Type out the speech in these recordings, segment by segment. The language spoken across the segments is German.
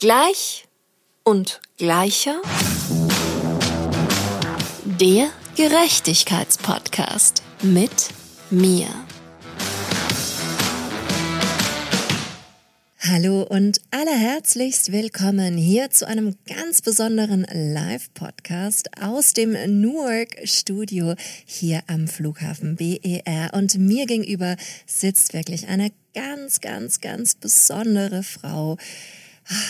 Gleich und gleicher. Der Gerechtigkeitspodcast mit mir. Hallo und allerherzlichst willkommen hier zu einem ganz besonderen Live-Podcast aus dem Newark Studio hier am Flughafen BER. Und mir gegenüber sitzt wirklich eine ganz, ganz, ganz besondere Frau.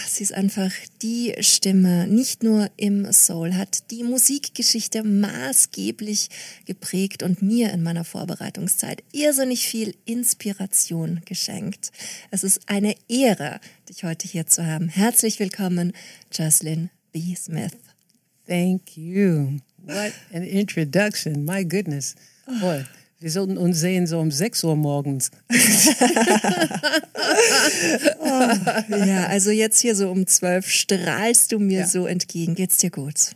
Sie ist einfach die Stimme, nicht nur im Soul, hat die Musikgeschichte maßgeblich geprägt und mir in meiner Vorbereitungszeit irrsinnig viel Inspiration geschenkt. Es ist eine Ehre, dich heute hier zu haben. Herzlich willkommen, Jocelyn B. Smith. Thank you. What an introduction. My goodness. Boy, wir sollten uns sehen so um 6 Uhr morgens. oh, ja, also jetzt hier so um 12 strahlst du mir ja. so entgegen. Geht's dir gut?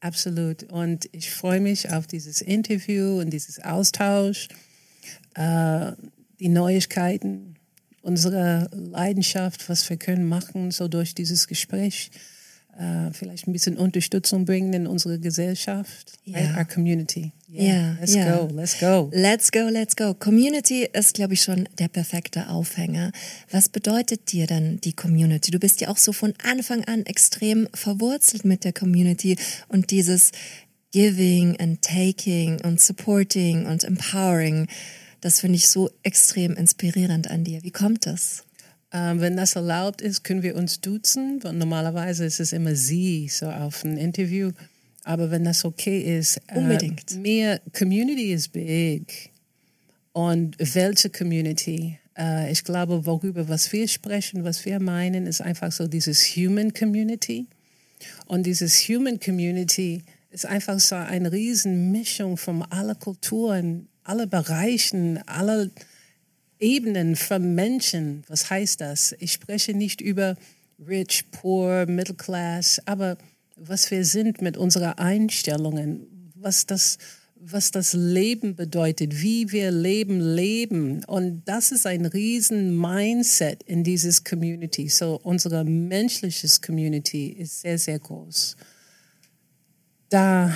Absolut. Und ich freue mich auf dieses Interview und dieses Austausch, äh, die Neuigkeiten, unsere Leidenschaft, was wir können machen, so durch dieses Gespräch uh, vielleicht ein bisschen Unterstützung bringen in unsere Gesellschaft, yeah. right? our community. Yeah, yeah let's yeah. go, let's go. Let's go, let's go. Community ist, glaube ich, schon der perfekte Aufhänger. Was bedeutet dir denn die Community? Du bist ja auch so von Anfang an extrem verwurzelt mit der Community und dieses Giving and Taking und Supporting und Empowering. Das finde ich so extrem inspirierend an dir. Wie kommt das? Ähm, wenn das erlaubt ist, können wir uns duzen. Normalerweise ist es immer sie, so auf ein Interview. Aber wenn das okay ist, äh, unbedingt. Äh, mehr Community ist big. Und welche Community? Äh, ich glaube, worüber was wir sprechen, was wir meinen, ist einfach so dieses Human Community. Und dieses Human Community ist einfach so eine riesen Mischung von aller Kulturen, aller Bereichen, aller Ebenen von Menschen. Was heißt das? Ich spreche nicht über rich, poor, middle class, aber was wir sind mit unseren Einstellungen, was das, was das Leben bedeutet, wie wir Leben leben. Und das ist ein riesen Mindset in dieses Community. So unsere menschliches Community ist sehr, sehr groß. Da,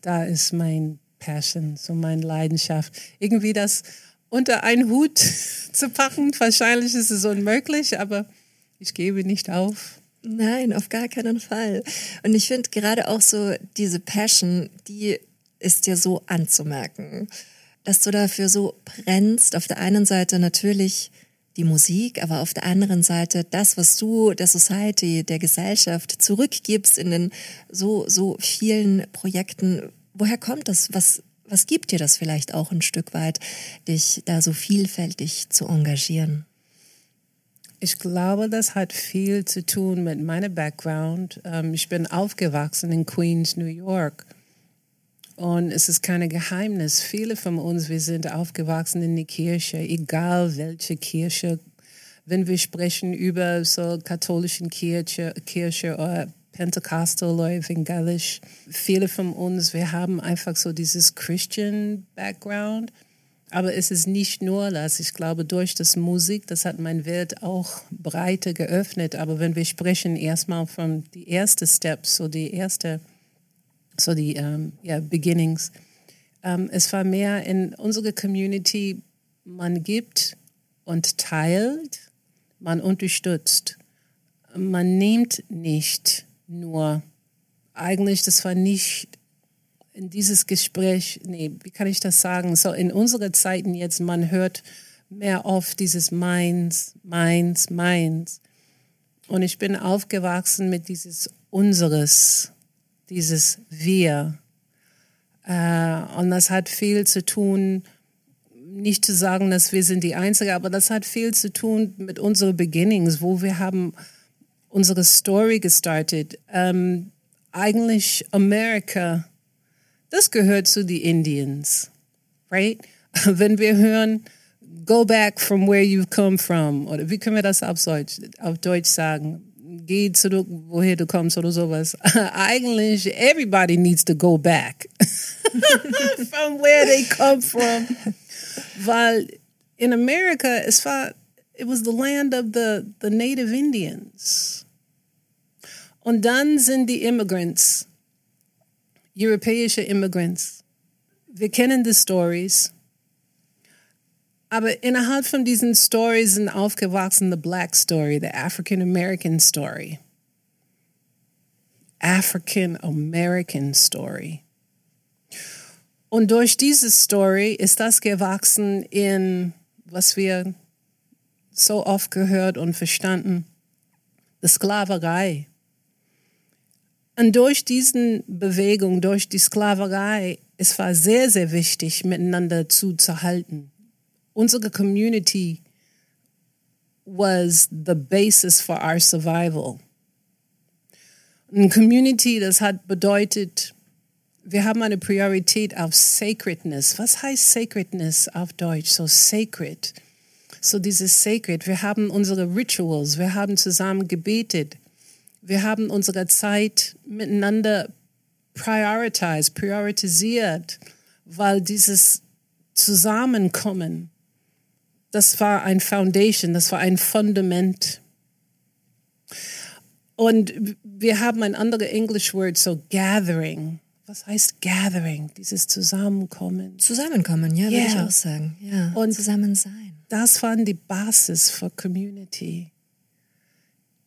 da ist mein Passion, so meine Leidenschaft. Irgendwie das unter einen Hut zu packen. Wahrscheinlich ist es unmöglich, aber ich gebe nicht auf. Nein, auf gar keinen Fall. Und ich finde gerade auch so diese Passion, die ist dir so anzumerken, dass du dafür so brennst. Auf der einen Seite natürlich die Musik, aber auf der anderen Seite das, was du der Society, der Gesellschaft zurückgibst in den so, so vielen Projekten. Woher kommt das? Was was gibt dir das vielleicht auch ein Stück weit, dich da so vielfältig zu engagieren? Ich glaube, das hat viel zu tun mit meinem Background. Ähm, ich bin aufgewachsen in Queens, New York. Und es ist kein Geheimnis. Viele von uns, wir sind aufgewachsen in der Kirche, egal welche Kirche. Wenn wir sprechen über so katholischen Kirche, Kirche oder Pentecostal oder evangelisch. Viele von uns, wir haben einfach so dieses Christian Background. Aber es ist nicht nur das. Ich glaube, durch das Musik, das hat mein Welt auch breiter geöffnet. Aber wenn wir sprechen erstmal von die ersten Steps, so die erste, so die ähm, ja, Beginnings. Ähm, es war mehr in unserer Community, man gibt und teilt, man unterstützt. Man nimmt nicht nur eigentlich, das war nicht in dieses Gespräch, nee, wie kann ich das sagen? So in unseren Zeiten jetzt, man hört mehr oft dieses meins, meins, meins. Und ich bin aufgewachsen mit dieses unseres, dieses wir. Äh, und das hat viel zu tun, nicht zu sagen, dass wir sind die Einzige, aber das hat viel zu tun mit unseren Beginnings, wo wir haben unsere Story gestartet. Ähm, eigentlich Amerika, das gehört zu den Indians, right? Wenn wir hören, go back from where you've come from, oder wie können wir das auf Deutsch, auf Deutsch sagen? Geh zurück, woher du kommst oder sowas. Eigentlich, everybody needs to go back from where they come from. Weil in America, es war it was the land of the, the native Indians. Und dann sind die Immigrants, europäische Immigrants. Wir kennen die Stories. Aber innerhalb von diesen Stories sind aufgewachsen the Black Story, the African American Story. African American Story. Und durch diese Story ist das gewachsen in, was wir so oft gehört und verstanden, die Sklaverei. Und durch diese Bewegung, durch die Sklaverei, es war sehr, sehr wichtig, miteinander zuzuhalten. Unsere Community was the basis for our survival. Eine Community, das hat bedeutet, wir haben eine Priorität auf Sacredness. Was heißt Sacredness auf Deutsch? So sacred. So dieses Sacred. Wir haben unsere Rituals. Wir haben zusammen gebetet. Wir haben unsere Zeit miteinander prioritized, priorisiert, weil dieses Zusammenkommen, das war ein Foundation, das war ein Fundament. Und wir haben ein anderes English Word, so gathering. Was heißt gathering? Dieses Zusammenkommen. Zusammenkommen, ja, würde Yeah. ich auch sagen. Ja, Und- zusammen sein. Das waren die Basis für Community.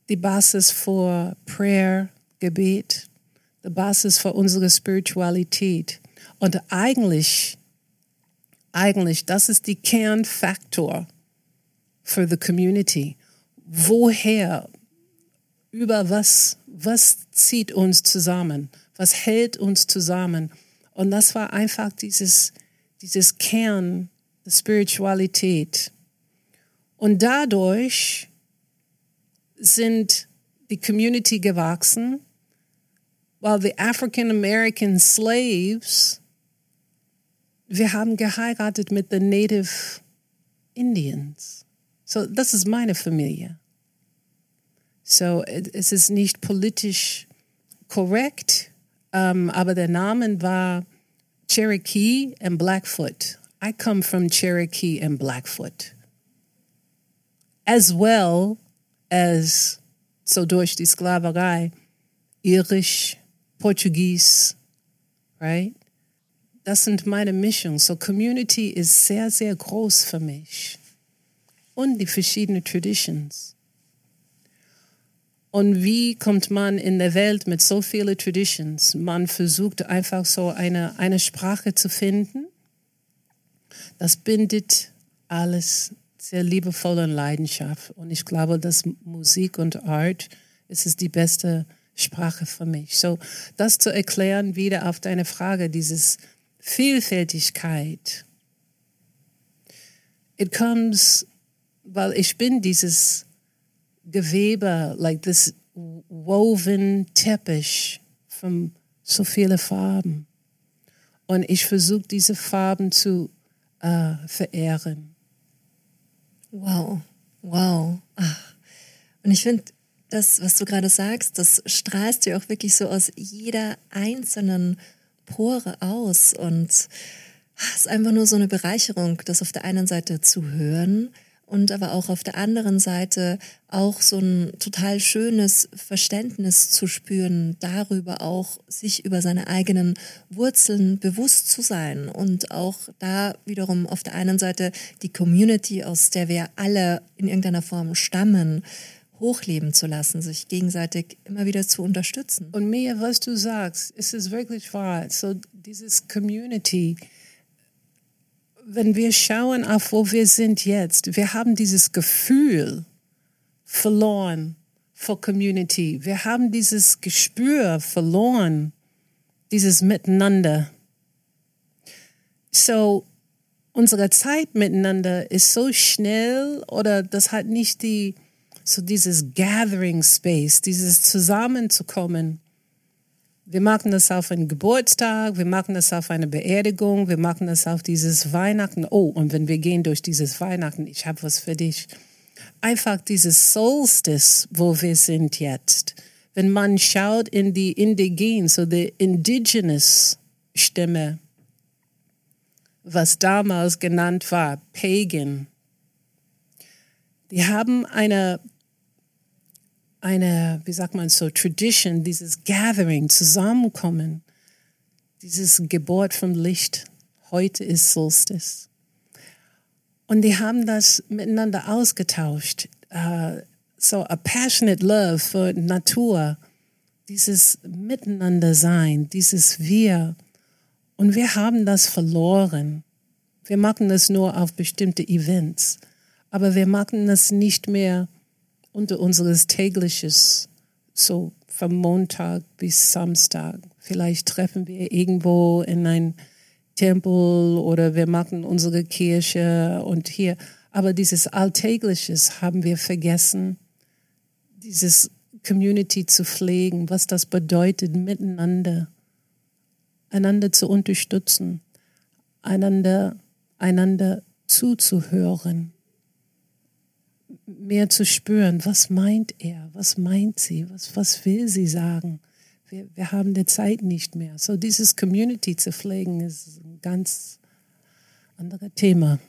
Die Basis für Prayer, Gebet, die Basis für unsere Spiritualität. Und eigentlich, eigentlich, das ist die Kernfaktor für die Community. Woher, über was, was zieht uns zusammen? Was hält uns zusammen? Und das war einfach dieses, dieses Kern der Spiritualität. Und dadurch sind die Community gewachsen, weil die African American Slaves, wir haben geheiratet mit den Native Indians. So, das ist meine Familie. So, es ist nicht politisch korrekt, ähm, aber der Name war Cherokee and Blackfoot. I come from Cherokee and Blackfoot. As well as, so durch die Sklaverei, Irisch, Portugies, right? Das sind meine Mischungen. So Community ist sehr, sehr groß für mich. Und die verschiedenen Traditions. Und wie kommt man in der Welt mit so vielen Traditions? Man versucht einfach so eine, eine Sprache zu finden. Das bindet alles sehr liebevoll und Leidenschaft. Und ich glaube, dass Musik und Art es ist die beste Sprache für mich. So, das zu erklären wieder auf deine Frage, dieses Vielfältigkeit. It comes, weil ich bin dieses Gewebe, like this woven Teppich von so viele Farben. Und ich versuche diese Farben zu äh, verehren. Wow, wow. Ach. Und ich finde, das, was du gerade sagst, das strahlst du auch wirklich so aus jeder einzelnen Pore aus. Und es ist einfach nur so eine Bereicherung, das auf der einen Seite zu hören und aber auch auf der anderen Seite auch so ein total schönes Verständnis zu spüren, darüber auch sich über seine eigenen Wurzeln bewusst zu sein und auch da wiederum auf der einen Seite die Community, aus der wir alle in irgendeiner Form stammen, hochleben zu lassen, sich gegenseitig immer wieder zu unterstützen. Und Mia, was du sagst, es ist wirklich wahr. So dieses Community, wenn wir schauen auf, wo wir sind jetzt, wir haben dieses Gefühl verloren für Community. Wir haben dieses Gespür verloren, dieses Miteinander. So, unsere Zeit miteinander ist so schnell oder das hat nicht die, so dieses Gathering Space, dieses Zusammenzukommen. Wir machen das auf einen Geburtstag, wir machen das auf eine Beerdigung, wir machen das auf dieses Weihnachten. Oh, und wenn wir gehen durch dieses Weihnachten, ich habe was für dich. Einfach dieses Solstice, wo wir sind jetzt. Wenn man schaut in die Indigen, so die Indigenous Stimme, was damals genannt war, Pagan, die haben eine eine, wie sagt man so, Tradition, dieses Gathering, Zusammenkommen, dieses Geburt vom Licht. Heute ist Solstice. Und die haben das miteinander ausgetauscht. Uh, so a passionate love für Natur, dieses Miteinander sein, dieses Wir. Und wir haben das verloren. Wir machen das nur auf bestimmte Events, aber wir machen das nicht mehr unter unseres tägliches, so vom Montag bis Samstag. Vielleicht treffen wir irgendwo in ein Tempel oder wir machen unsere Kirche und hier. Aber dieses Alltägliches haben wir vergessen, dieses Community zu pflegen, was das bedeutet, miteinander, einander zu unterstützen, einander einander zuzuhören, mehr zu spüren, was meint er, was meint sie, was, was will sie sagen. Wir, wir haben die Zeit nicht mehr. So dieses Community zu pflegen ist ein ganz anderes Thema.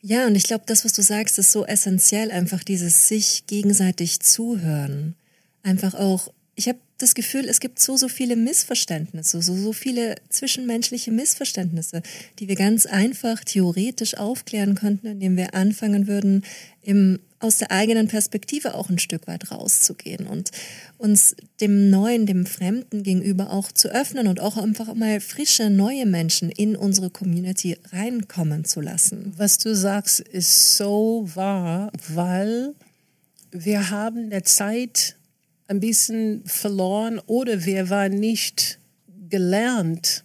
Ja, und ich glaube, das, was du sagst, ist so essentiell, einfach dieses sich gegenseitig zuhören. Einfach auch, ich habe das Gefühl, es gibt so, so viele Missverständnisse, so, so viele zwischenmenschliche Missverständnisse, die wir ganz einfach theoretisch aufklären könnten, indem wir anfangen würden, im, aus der eigenen Perspektive auch ein Stück weit rauszugehen und uns dem Neuen, dem Fremden gegenüber auch zu öffnen und auch einfach mal frische, neue Menschen in unsere Community reinkommen zu lassen. Was du sagst, ist so wahr, weil wir haben der Zeit ein bisschen verloren oder wir waren nicht gelernt,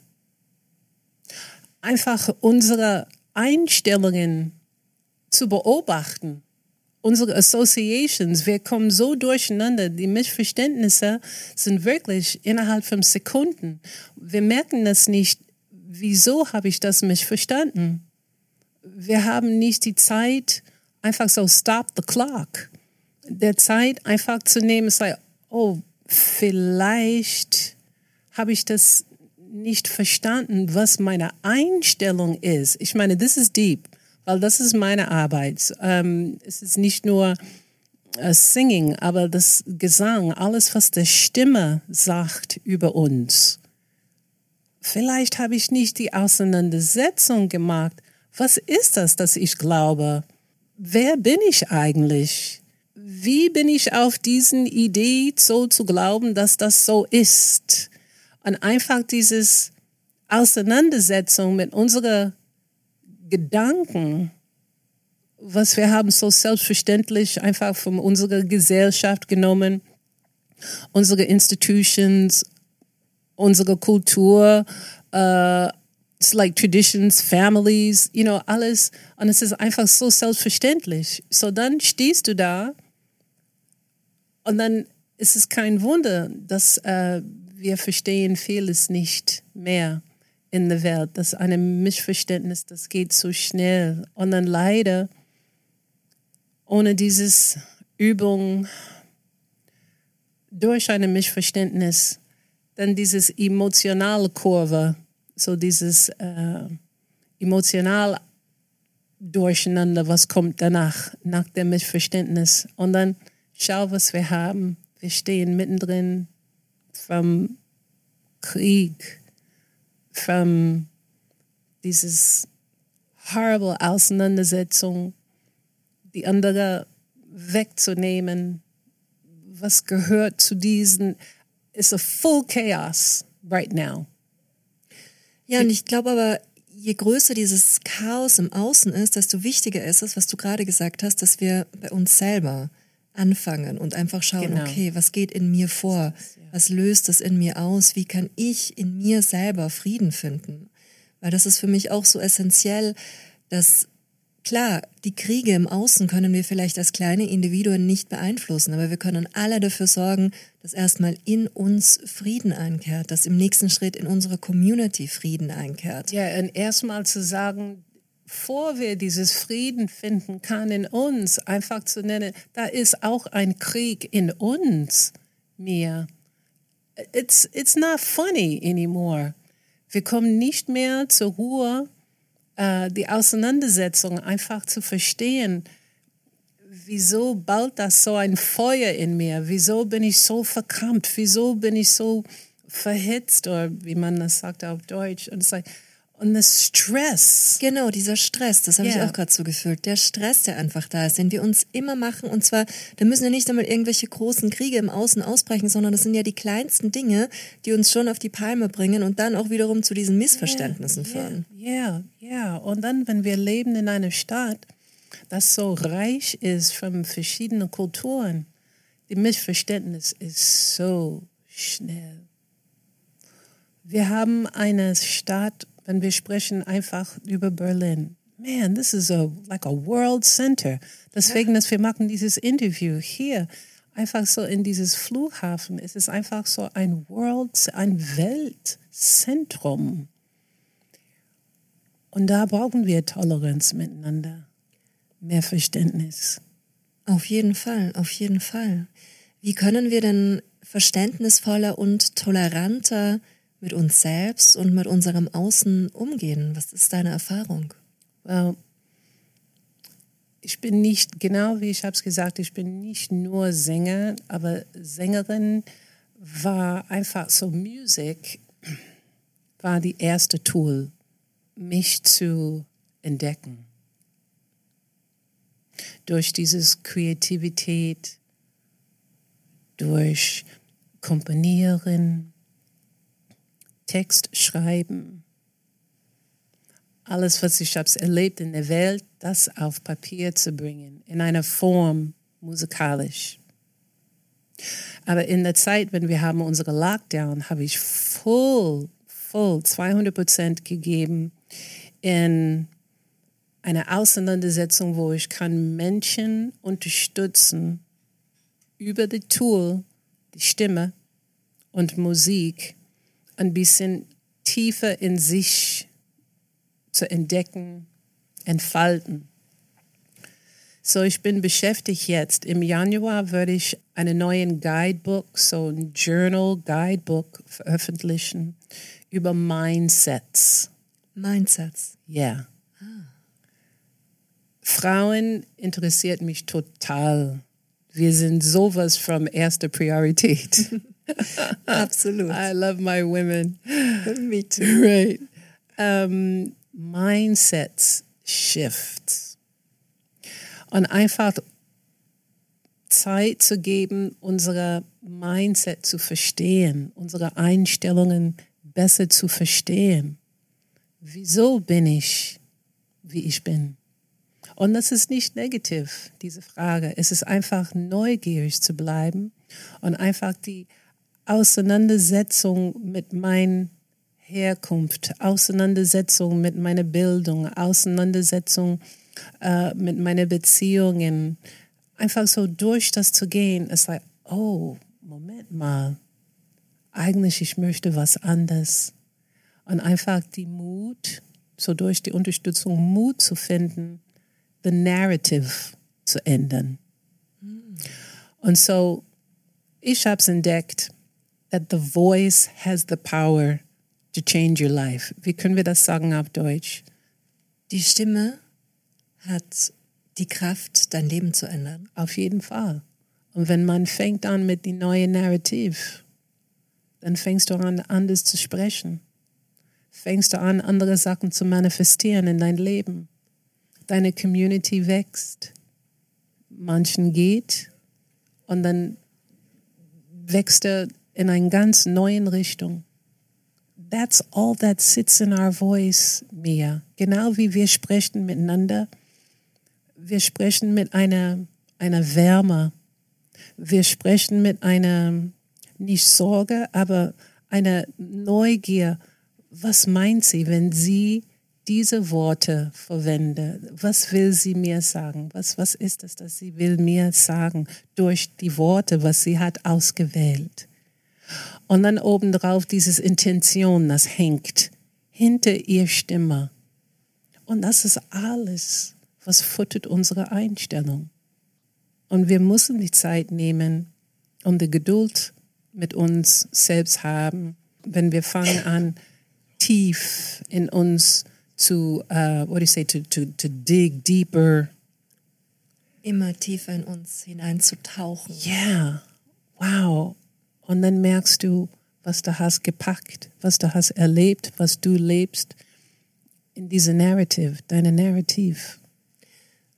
einfach unsere Einstellungen zu beobachten, unsere Associations. Wir kommen so durcheinander. Die Missverständnisse sind wirklich innerhalb von Sekunden. Wir merken das nicht. Wieso habe ich das missverstanden? Wir haben nicht die Zeit, einfach so stop the clock. Der Zeit einfach zu nehmen, ist like, oh, vielleicht habe ich das nicht verstanden, was meine Einstellung ist. Ich meine, das ist deep, weil das ist meine Arbeit. Ähm, es ist nicht nur äh, Singing, aber das Gesang, alles, was der Stimme sagt über uns. Vielleicht habe ich nicht die Auseinandersetzung gemacht. Was ist das, dass ich glaube? Wer bin ich eigentlich? Wie bin ich auf diesen Idee so zu glauben, dass das so ist? Und einfach dieses Auseinandersetzung mit unseren Gedanken, was wir haben so selbstverständlich einfach von unserer Gesellschaft genommen, unsere Institutions, unsere Kultur, uh, it's like traditions, families, you know, alles. Und es ist einfach so selbstverständlich. So dann stehst du da und dann ist es kein Wunder, dass äh, wir verstehen vieles nicht mehr in der Welt. Das ist ein Missverständnis, das geht so schnell. Und dann leider, ohne dieses Übung, durch ein Missverständnis, dann dieses emotionale Kurve, so dieses äh, emotional Durcheinander, was kommt danach, nach dem Missverständnis. Und dann schau, was wir haben. Wir stehen mittendrin vom Krieg, von dieses horrible Auseinandersetzung, die andere wegzunehmen. Was gehört zu diesen? It's a full chaos right now. Ja, und ich glaube aber, je größer dieses Chaos im Außen ist, desto wichtiger ist es, was du gerade gesagt hast, dass wir bei uns selber anfangen und einfach schauen, genau. okay, was geht in mir vor? Was löst es in mir aus? Wie kann ich in mir selber Frieden finden? Weil das ist für mich auch so essentiell, dass klar, die Kriege im Außen können wir vielleicht als kleine Individuen nicht beeinflussen, aber wir können alle dafür sorgen, dass erstmal in uns Frieden einkehrt, dass im nächsten Schritt in unsere Community Frieden einkehrt. Ja, und erstmal zu sagen, bevor wir dieses Frieden finden kann in uns, einfach zu nennen, da ist auch ein Krieg in uns, mir. It's, it's not funny anymore. Wir kommen nicht mehr zur Ruhe, äh, die Auseinandersetzung einfach zu verstehen. wieso baut das so ein Feuer in mir? Wieso bin ich so verkrampft? Wieso bin ich so verhitzt oder wie man das sagt auf Deutsch? Und es like, und das Stress. Genau, dieser Stress, das habe Ja. ich auch gerade so gefühlt. Der Stress, der einfach da ist, den wir uns immer machen. Und zwar, da müssen ja nicht einmal irgendwelche großen Kriege im Außen ausbrechen, sondern das sind ja die kleinsten Dinge, die uns schon auf die Palme bringen und dann auch wiederum zu diesen Missverständnissen führen. Ja, ja. Und dann, wenn wir leben in einer Stadt, das so reich ist von verschiedenen Kulturen, die Missverständnis ist so schnell. Wir haben eine Stadt, wenn wir sprechen einfach über Berlin. Man, this is a like a world center. Deswegen, dass wir machen dieses Interview hier, einfach so in dieses Flughafen. Es ist einfach so ein World, ein Weltzentrum. Und da brauchen wir Toleranz miteinander, mehr Verständnis. Auf jeden Fall, auf jeden Fall. Wie können wir denn verständnisvoller und toleranter mit uns selbst und mit unserem Außen umgehen? Was ist deine Erfahrung? Well, ich bin nicht, genau wie ich habe es gesagt, ich bin nicht nur Sänger, aber Sängerin war einfach so, Musik war die erste Tool, mich zu entdecken. Durch dieses Kreativität, durch Komponieren, Text schreiben, alles, was ich habe erlebt in der Welt, das auf Papier zu bringen, in einer Form musikalisch. Aber in der Zeit, wenn wir haben unsere Lockdown, habe ich voll, voll 200 Prozent gegeben in eine Auseinandersetzung, wo ich kann Menschen unterstützen über die Tool, die Stimme und Musik ein bisschen tiefer in sich zu entdecken, entfalten. So, ich bin beschäftigt jetzt. Im Januar werde ich einen neuen Guidebook, so ein Journal Guidebook veröffentlichen über Mindsets. Mindsets. Ja. Frauen interessiert mich total. Wir sind sowas von erster Priorität. Absolut. I love my women. Me too. Right. Um, Mindsets shift. Und einfach Zeit zu geben, unsere Mindset zu verstehen, unsere Einstellungen besser zu verstehen. Wieso bin ich, wie ich bin? Und das ist nicht negativ, diese Frage. Es ist einfach neugierig zu bleiben und einfach die Auseinandersetzung mit meiner Herkunft, Auseinandersetzung mit meiner Bildung, Auseinandersetzung äh, mit meinen Beziehungen, einfach so durch das zu gehen, ist like, oh, Moment mal, eigentlich ich möchte was anderes. Und einfach die Mut, so durch die Unterstützung Mut zu finden, the narrative zu ändern. Und so, ich habe es entdeckt, that the voice has the power to change your life. Wie können wir das sagen auf Deutsch? Die Stimme hat die Kraft, dein Leben zu ändern. Auf jeden Fall. Und wenn man fängt an mit die neue Narrativ, dann fängst du an, anders zu sprechen. Fängst du an, andere Sachen zu manifestieren in dein Leben. Deine Community wächst. Manchen geht und dann wächst er in eine ganz neue Richtung. That's all that sits in our voice, Mia. Genau wie wir sprechen miteinander. Wir sprechen mit einer, einer Wärme. Wir sprechen mit einer, nicht Sorge, aber einer Neugier. Was meint sie, wenn sie diese Worte verwendet? Was will sie mir sagen? Was, was ist es, dass sie will mir sagen durch die Worte, was sie hat ausgewählt? Und dann obendrauf dieses Intention, das hängt hinter ihr Stimme. Und das ist alles, was futtert unsere Einstellung. Und wir müssen die Zeit nehmen, um die Geduld mit uns selbst haben, wenn wir fangen an, tief in uns zu, uh, what do you say, to, to, to dig deeper Immer tiefer in uns hineinzutauchen. Ja, yeah. wow. Und dann merkst du, was du hast gepackt, was du hast erlebt, was du lebst in diese Narrative, deine Narrativ.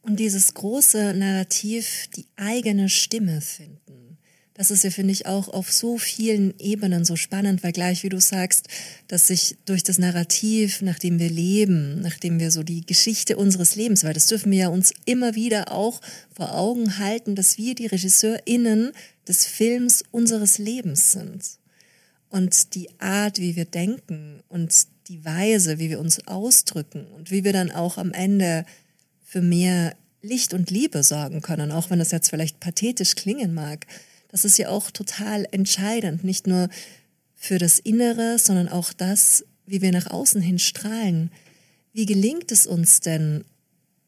Und dieses große Narrativ, die eigene Stimme finden. Das ist ja, finde ich, auch auf so vielen Ebenen so spannend, weil gleich, wie du sagst, dass sich durch das Narrativ, nachdem wir leben, nachdem wir so die Geschichte unseres Lebens, weil das dürfen wir ja uns immer wieder auch vor Augen halten, dass wir die RegisseurInnen des Films unseres Lebens sind. Und die Art, wie wir denken und die Weise, wie wir uns ausdrücken und wie wir dann auch am Ende für mehr Licht und Liebe sorgen können, auch wenn das jetzt vielleicht pathetisch klingen mag, das ist ja auch total entscheidend, nicht nur für das Innere, sondern auch das, wie wir nach außen hin strahlen. Wie gelingt es uns denn,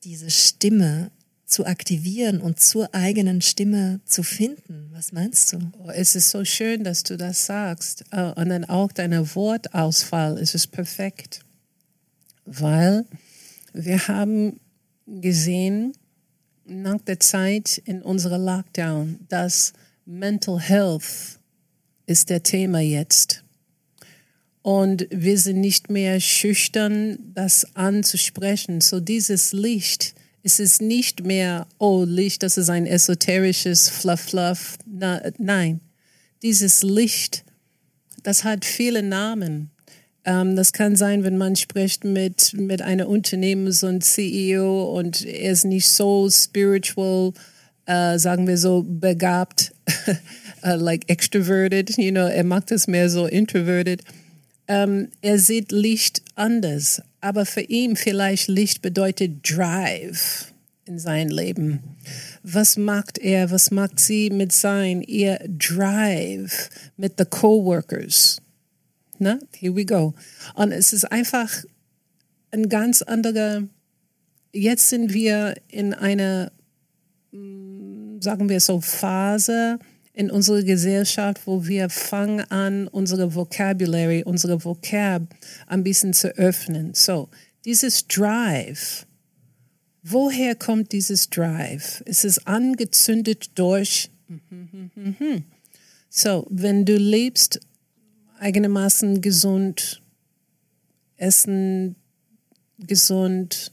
diese Stimme zu aktivieren und zur eigenen Stimme zu finden? Was meinst du? Oh, es ist so schön, dass du das sagst. Äh, und dann auch deine Wortausfall ist es perfekt. Weil wir haben gesehen nach der Zeit in unserer Lockdown, dass Mental Health ist der Thema jetzt. Und wir sind nicht mehr schüchtern, das anzusprechen. So dieses Licht, es ist nicht mehr, oh Licht, das ist ein esoterisches Fluff, Fluff. Na, nein, dieses Licht, das hat viele Namen. Ähm, das kann sein, wenn man spricht mit, mit einer Unternehmens- und CEO und er ist nicht so spiritual, äh, sagen wir so, begabt, uh, like extroverted, you know, er macht es mehr so introverted. Ähm, er sieht Licht anders, aber für ihn vielleicht Licht bedeutet Drive in sein Leben. Was macht er, was macht sie mit sein, ihr Drive mit the Coworkers? Na, here we go. Und es ist einfach ein ganz anderer, jetzt sind wir in einer sagen wir so, Phase in unserer Gesellschaft, wo wir fangen an, unsere Vocabulary, unsere Vocab ein bisschen zu öffnen. So, dieses Drive, woher kommt dieses Drive? Es ist angezündet durch, so, wenn du lebst, eigenermaßen gesund, essen gesund,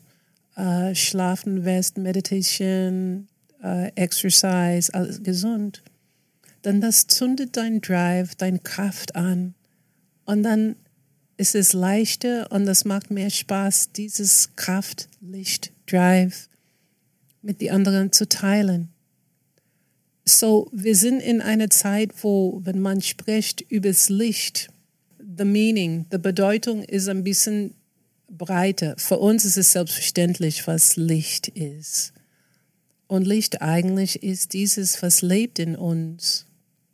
äh, schlafen wirst, Meditation, äh, Exercise, alles gesund, dann das zündet dein Drive, deine Kraft an und dann ist es leichter und das macht mehr Spaß, dieses Kraft, Licht, Drive mit den anderen zu teilen. So, wir sind in einer Zeit, wo, wenn man spricht über das Licht, the meaning, die Bedeutung ist ein bisschen breiter. Für uns ist es selbstverständlich, was Licht ist. Und Licht eigentlich ist dieses, was lebt in uns.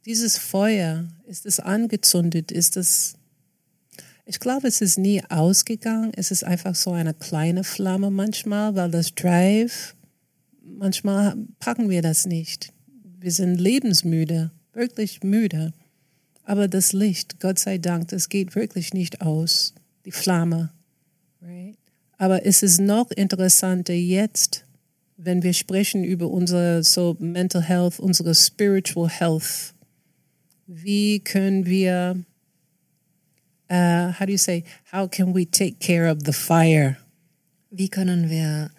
Dieses Feuer, ist es angezündet, ist es, ich glaube, es ist nie ausgegangen. Es ist einfach so eine kleine Flamme manchmal, weil das Drive, manchmal packen wir das nicht. Wir sind lebensmüde, wirklich müde. Aber das Licht, Gott sei Dank, das geht wirklich nicht aus, die Flamme. Right? Aber es ist noch interessanter jetzt, wenn wir sprechen über unsere so Mental Health, unsere Spiritual Health, wie können wir, uh, how do you say, how can we take care of the fire? Wie können wir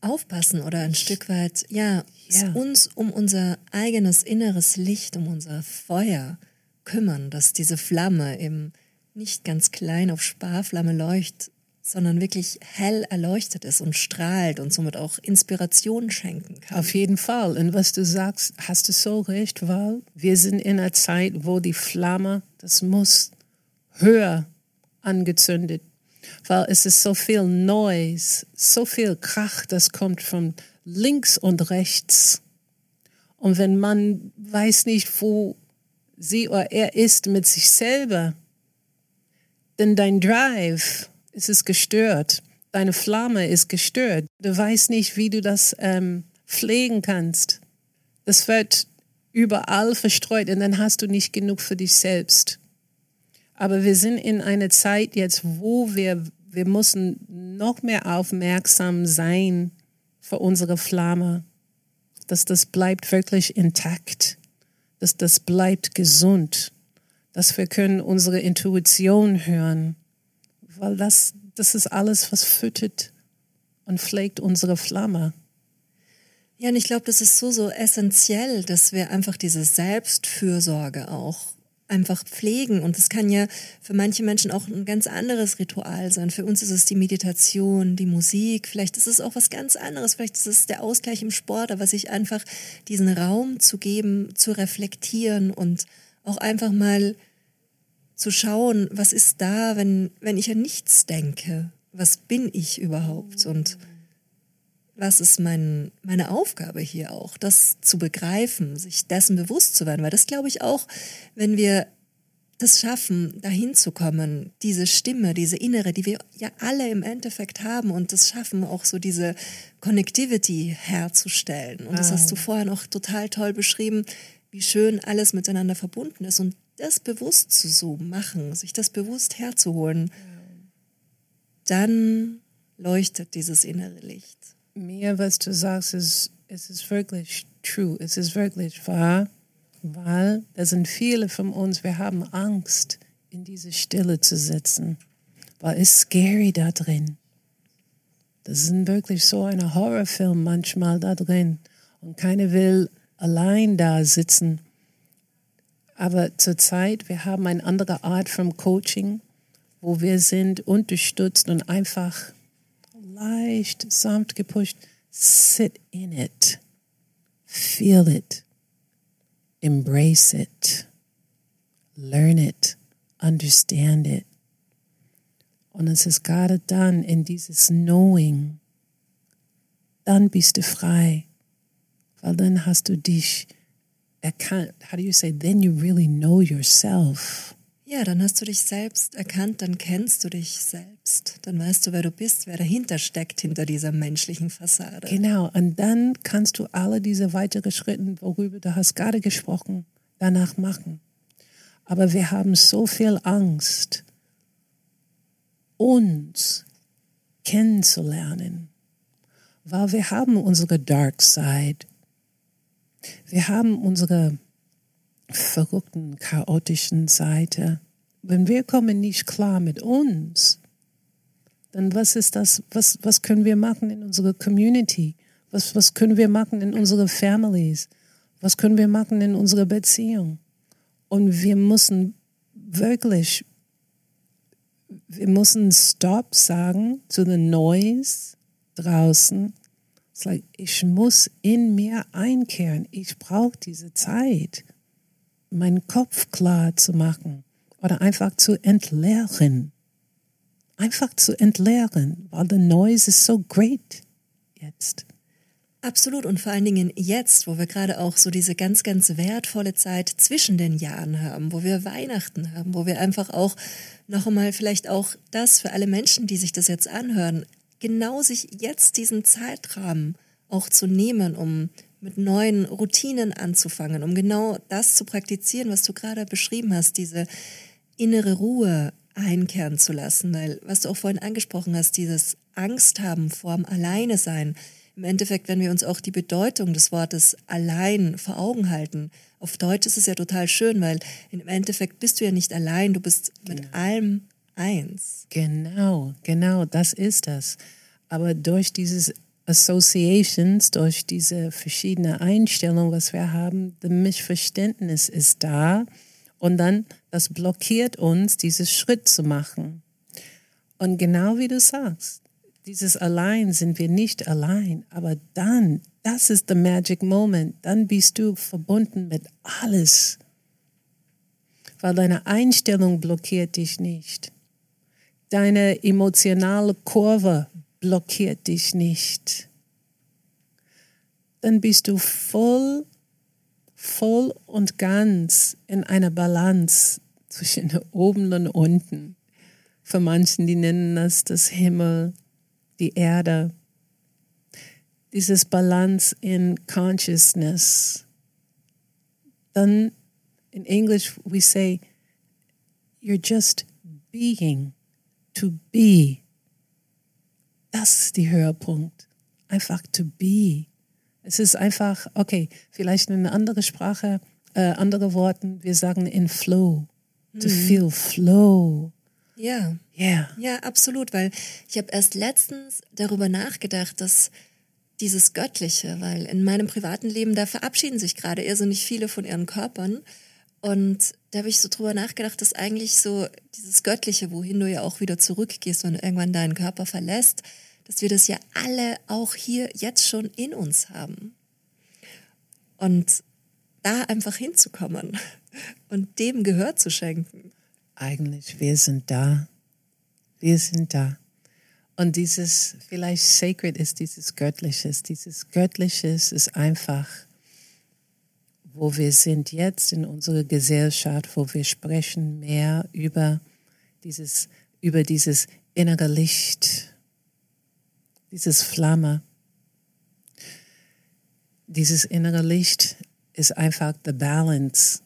aufpassen oder ein Stück weit, ja, yeah. uns um unser eigenes inneres Licht, um unser Feuer kümmern, dass diese Flamme eben nicht ganz klein auf Sparflamme leuchtet, sondern wirklich hell erleuchtet ist und strahlt und somit auch Inspiration schenken kann. Auf jeden Fall. Und was du sagst, hast du so recht, weil wir sind in einer Zeit, wo die Flamme, das muss höher angezündet, weil es ist so viel Noise, so viel Krach, das kommt von links und rechts. Und wenn man weiß nicht, wo sie oder er ist mit sich selber, denn dein Drive es ist gestört. Deine Flamme ist gestört. Du weißt nicht, wie du das ähm, pflegen kannst. Das wird überall verstreut und dann hast du nicht genug für dich selbst. Aber wir sind in einer Zeit jetzt, wo wir, wir müssen noch mehr aufmerksam sein für unsere Flamme. dass das bleibt wirklich intakt, dass das bleibt gesund, dass wir können unsere Intuition hören, weil das, das ist alles, was füttert und pflegt unsere Flamme. Ja, und ich glaube, das ist so, so essentiell, dass wir einfach diese Selbstfürsorge auch einfach pflegen. Und das kann ja für manche Menschen auch ein ganz anderes Ritual sein. Für uns ist es die Meditation, die Musik. Vielleicht ist es auch was ganz anderes. Vielleicht ist es der Ausgleich im Sport, aber sich einfach diesen Raum zu geben, zu reflektieren und auch einfach mal zu schauen, was ist da, wenn, wenn ich an nichts denke? Was bin ich überhaupt? Und was ist mein, meine Aufgabe hier auch, das zu begreifen, sich dessen bewusst zu werden, weil das glaube ich auch, wenn wir das schaffen, dahin zu kommen, diese Stimme, diese innere, die wir ja alle im Endeffekt haben und das schaffen, auch so diese Connectivity herzustellen. Und das hast du vorhin auch total toll beschrieben, wie schön alles miteinander verbunden ist und das bewusst zu so machen, sich das bewusst herzuholen, dann leuchtet dieses innere Licht mir, was du sagst, ist, es ist wirklich true, es ist wirklich wahr, weil da sind viele von uns, wir haben Angst, in diese Stille zu sitzen, weil es scary da drin. Das ist wirklich so ein Horrorfilm manchmal da drin und keiner will allein da sitzen. Aber zurzeit, wir haben eine andere Art von Coaching, wo wir sind unterstützt und einfach leicht, sanft gepusht. Sit in it. Feel it. Embrace it. Learn it. Understand it. Und es ist gerade dann in dieses Knowing, dann bist du frei. Weil dann hast du dich erkannt. How do you say? Then you really know yourself. Ja, dann hast du dich selbst erkannt, dann kennst du dich selbst, dann weißt du, wer du bist, wer dahinter steckt, hinter dieser menschlichen Fassade. Genau, und dann kannst du alle diese weiteren Schritte, worüber du hast gerade gesprochen, danach machen. Aber wir haben so viel Angst, uns kennenzulernen, weil wir haben unsere Dark Side. Wir haben unsere verrückten, chaotischen Seite. Wenn wir kommen nicht klar mit uns, dann was ist das, was, was können wir machen in unserer Community? Was, was können wir machen in unseren Families? Was können wir machen in unserer Beziehung? Und wir müssen wirklich, wir müssen Stop sagen zu den Noise draußen. Like, ich muss in mir einkehren. Ich brauche diese Zeit meinen Kopf klar zu machen oder einfach zu entleeren. Einfach zu entleeren, weil the noise is so great jetzt. Absolut und vor allen Dingen jetzt, wo wir gerade auch so diese ganz, ganz wertvolle Zeit zwischen den Jahren haben, wo wir Weihnachten haben, wo wir einfach auch noch einmal vielleicht auch das für alle Menschen, die sich das jetzt anhören, genau sich jetzt diesen Zeitrahmen auch zu nehmen, um mit neuen Routinen anzufangen, um genau das zu praktizieren, was du gerade beschrieben hast, diese innere Ruhe einkehren zu lassen, weil was du auch vorhin angesprochen hast, dieses Angst haben vorm Alleine sein. Im Endeffekt, wenn wir uns auch die Bedeutung des Wortes allein vor Augen halten, auf Deutsch ist es ja total schön, weil im Endeffekt bist du ja nicht allein, du bist mit genau. allem eins. Genau, genau, das ist das. Aber durch dieses Associations, durch diese verschiedene Einstellungen, was wir haben, das Missverständnis ist da und dann das blockiert uns, diesen Schritt zu machen. Und genau wie du sagst, dieses allein sind wir nicht allein, aber dann, das ist der Magic Moment, dann bist du verbunden mit alles, weil deine Einstellung blockiert dich nicht. Deine emotionale Kurve blockiert dich nicht. Dann bist du voll, voll und ganz in einer Balance zwischen oben und unten. Für manchen, die nennen das das Himmel, die Erde. Dieses Balance in Consciousness. Dann in English we say, you're just being, to be. Das ist der Höhepunkt. Einfach to be. Es ist einfach, okay, vielleicht in eine andere Sprache, äh, andere Worten, wir sagen in Flow. To feel flow. Ja. Yeah. Ja, absolut, weil ich habe erst letztens darüber nachgedacht, dass dieses Göttliche, weil in meinem privaten Leben, da verabschieden sich gerade irrsinnig viele von ihren Körpern. Und da habe ich so drüber nachgedacht, dass eigentlich so dieses Göttliche, wohin du ja auch wieder zurückgehst, du irgendwann deinen Körper verlässt, dass wir das ja alle auch hier jetzt schon in uns haben. Und da einfach hinzukommen und dem Gehör zu schenken. Eigentlich, wir sind da. Wir sind da. Und dieses, vielleicht sacred ist dieses Göttliches. Dieses Göttliches ist einfach, wo wir sind jetzt in unserer Gesellschaft, wo wir sprechen mehr über dieses, über dieses innere Licht, dieses Flamme. Dieses innere Licht ist einfach the balance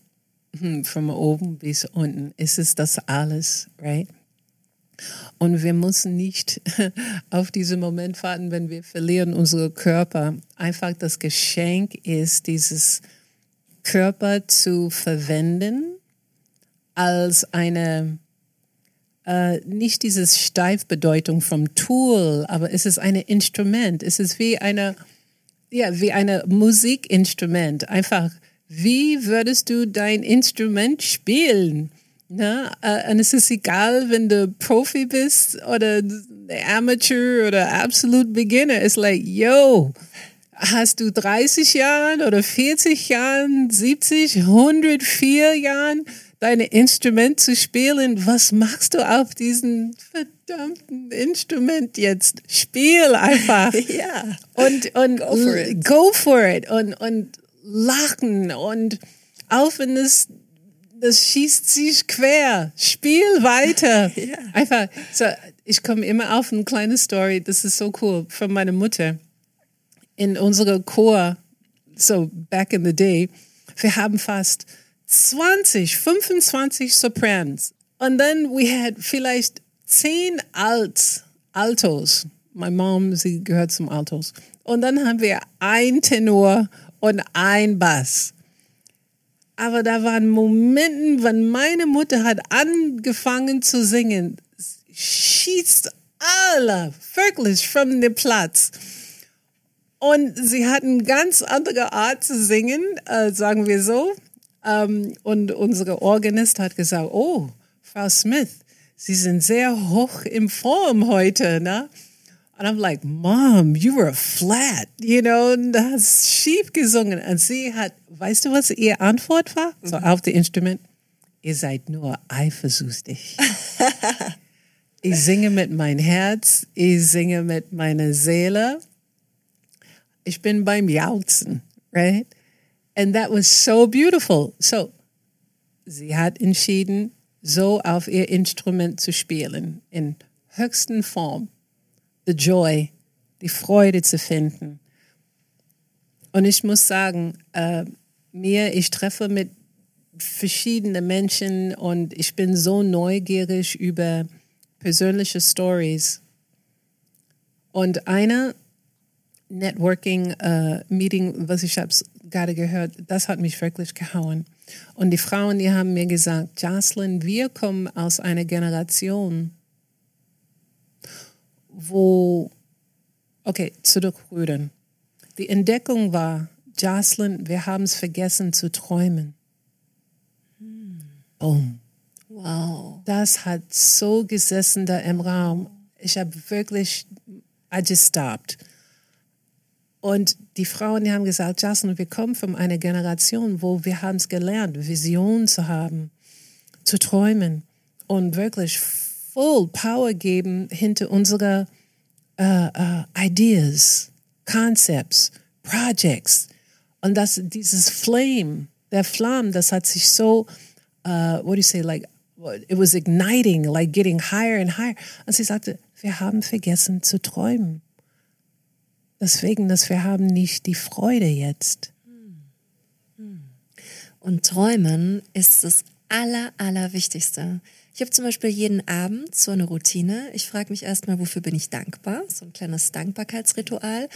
von oben bis unten. Es ist das alles, right? Und wir müssen nicht auf diesen Moment warten, wenn wir verlieren unsere Körper. Einfach das Geschenk ist, dieses Körper zu verwenden als eine, äh, nicht dieses Steifbedeutung vom Tool, aber es ist ein Instrument. Es ist wie eine, ja, wie ein Musikinstrument. Einfach, wie würdest du dein Instrument spielen? Na, äh, und es ist egal, wenn du Profi bist oder Amateur oder absolut Beginner. Es ist like, yo, hast du 30 Jahren oder 40 Jahren, 70, 104 Jahren dein Instrument zu spielen? Was machst du auf diesem verdammten Instrument jetzt? Spiel einfach. Ja. Und, und Go for it. Go for it. Und, und lachen und auch wenn es das schießt sich quer. Spiel weiter. Ja. Einfach, so, ich komme immer auf eine kleine Story, das ist so cool, von meiner Mutter. In unserer Chor, so back in the day, wir haben fast 20, 25 Soprans. Und dann we had vielleicht 10 Alts, Altos. My mom, sie gehört zum Altos. Und dann haben wir ein Tenor und ein Bass. Aber da waren Momente, wenn meine Mutter hat angefangen zu singen, schießt alle wirklich von dem Platz. Und sie hat eine ganz andere Art zu singen, äh, sagen wir so. Ähm, und unsere Organist hat gesagt, oh, Frau Smith, Sie sind sehr hoch in Form heute, ne? And I'm like, Mom, you were flat, you know, und du hast schief gesungen. Und sie hat, weißt du, was ihre Antwort war? So auf dem Instrument. Ihr seid nur eifersüchtig. ich singe mit meinem Herz, ich singe mit meiner Seele. Ich bin beim Jauchzen, right? And that was so beautiful. So, sie hat entschieden, so auf ihr Instrument zu spielen, in höchsten Form the joy, die Freude zu finden. Und ich muss sagen, äh, mir, ich treffe mit verschiedenen Menschen und ich bin so neugierig über persönliche Stories. Und eine Networking-Meeting, was ich habe gerade gehört, das hat mich wirklich gehauen. Und die Frauen, die haben mir gesagt, Jocelyn, wir kommen aus einer Generation, wo, okay, zurückrühren. Die Entdeckung war, Jocelyn, wir haben es vergessen zu träumen. Boom. Wow. Das hat so gesessen da im Raum. Ich habe wirklich, I just stopped. Und die Frauen, die haben gesagt, Jocelyn, wir kommen von einer Generation, wo wir haben es gelernt, Visionen zu haben, zu träumen und wirklich full Power geben hinter unsere uh, uh, Ideas, Concepts, Projects. Und das, dieses Flame, der Flamme, das hat sich so, uh, what do you say, like, it was igniting, like getting higher and higher. Und sie sagte, wir haben vergessen zu träumen. Deswegen, dass wir haben nicht die Freude jetzt. Und träumen ist das aller, allerwichtigste. Ich habe zum Beispiel jeden Abend so eine Routine. Ich frage mich erstmal, wofür bin ich dankbar? So ein kleines Dankbarkeitsritual.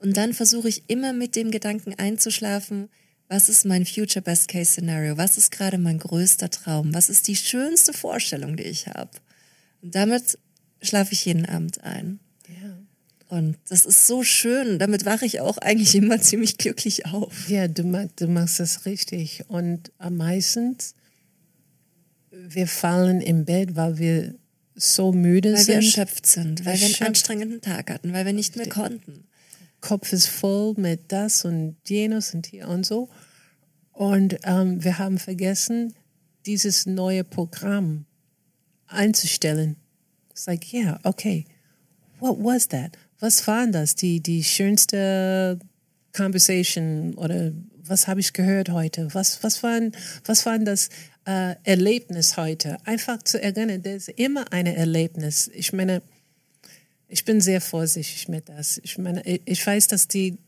Und dann versuche ich immer mit dem Gedanken einzuschlafen, was ist mein Future Best Case Scenario? Was ist gerade mein größter Traum? Was ist die schönste Vorstellung, die ich habe? Und damit schlafe ich jeden Abend ein. Und das ist so schön. Damit wache ich auch eigentlich immer ziemlich glücklich auf. Ja, du, du machst das richtig. Und am meisten, wir fallen im Bett, weil wir so müde Weil wir sind. erschöpft sind, weil wir einen Erschöpft. anstrengenden Tag hatten, weil wir nicht mehr konnten. Kopf ist voll mit das und jenes und hier und so. Und ähm, wir haben vergessen, dieses neue Programm einzustellen. It's like, yeah, okay. What was that? Was waren das? Die, die schönste Conversation oder was habe ich gehört heute? Was, was, waren, was waren das äh, Erlebnis heute? Einfach zu erinnern, das ist immer ein Erlebnis. Ich meine, ich bin sehr vorsichtig mit das. Ich meine, ich- weiß, dass die,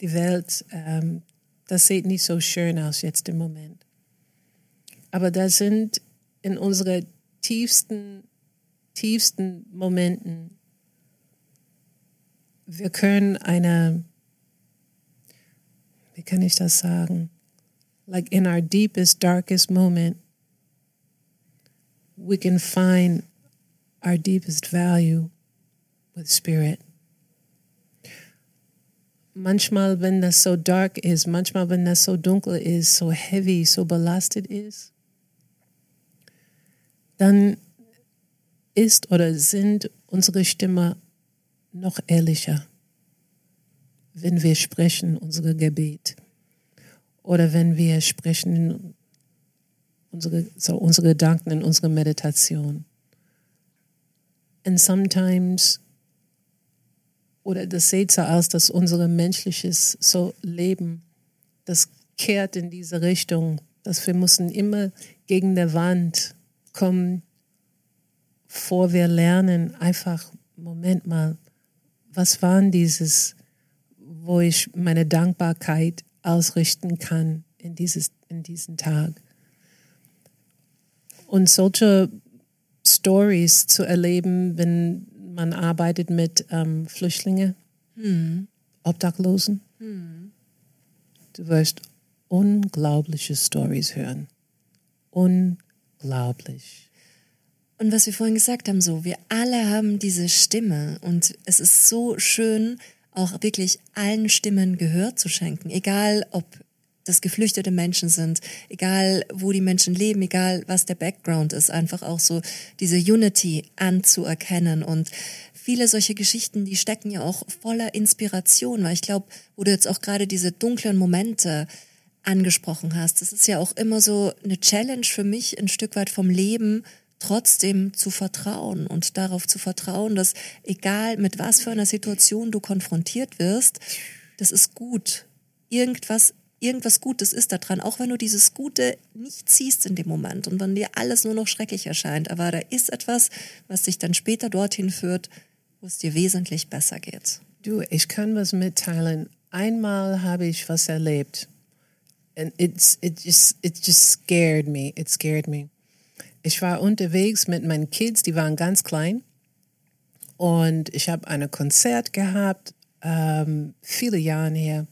die Welt, ähm, das sieht nicht so schön aus jetzt im Moment. Aber da sind in unseren tiefsten, tiefsten Momenten, wir können eine, wie kann ich das sagen? Like in our deepest, darkest moment, we can find our deepest value with spirit. Manchmal, wenn das so dark ist, manchmal, wenn das so dunkel ist, so heavy, so belastet ist, dann ist oder sind unsere Stimme noch ehrlicher, wenn wir sprechen, unsere Gebet. Oder wenn wir sprechen, unsere, so unsere Gedanken in unserer Meditation. And sometimes, oder das sieht so aus, dass unser menschliches so Leben, das kehrt in diese Richtung, dass wir müssen immer gegen der Wand kommen, vor wir lernen, einfach, Moment mal, was waren dieses, wo ich meine Dankbarkeit ausrichten kann in, dieses, in diesen Tag. Und solche Stories zu erleben, wenn man arbeitet mit ähm, Flüchtlingen, Obdachlosen. Du wirst unglaubliche Stories hören. Unglaublich. Und was wir vorhin gesagt haben, so, wir alle haben diese Stimme und es ist so schön, auch wirklich allen Stimmen Gehör zu schenken, egal ob das geflüchtete Menschen sind, egal wo die Menschen leben, egal was der Background ist, einfach auch so diese Unity anzuerkennen. Und viele solche Geschichten, die stecken ja auch voller Inspiration, weil ich glaube, wo du jetzt auch gerade diese dunklen Momente angesprochen hast, das ist ja auch immer so eine Challenge für mich, ein Stück weit vom Leben trotzdem zu vertrauen und darauf zu vertrauen, dass egal mit was für einer Situation du konfrontiert wirst, das ist gut. Irgendwas, irgendwas Gutes ist da dran, auch wenn du dieses Gute nicht siehst in dem Moment und wenn dir alles nur noch schrecklich erscheint. Aber da ist etwas, was dich dann später dorthin führt, wo es dir wesentlich besser geht. Du, ich kann was mitteilen. Einmal habe ich was erlebt. And it's, it, just, it just scared me. It scared me. Ich war unterwegs mit meinen Kids, die waren ganz klein. Und ich habe ein Konzert gehabt, ähm, viele Jahre her.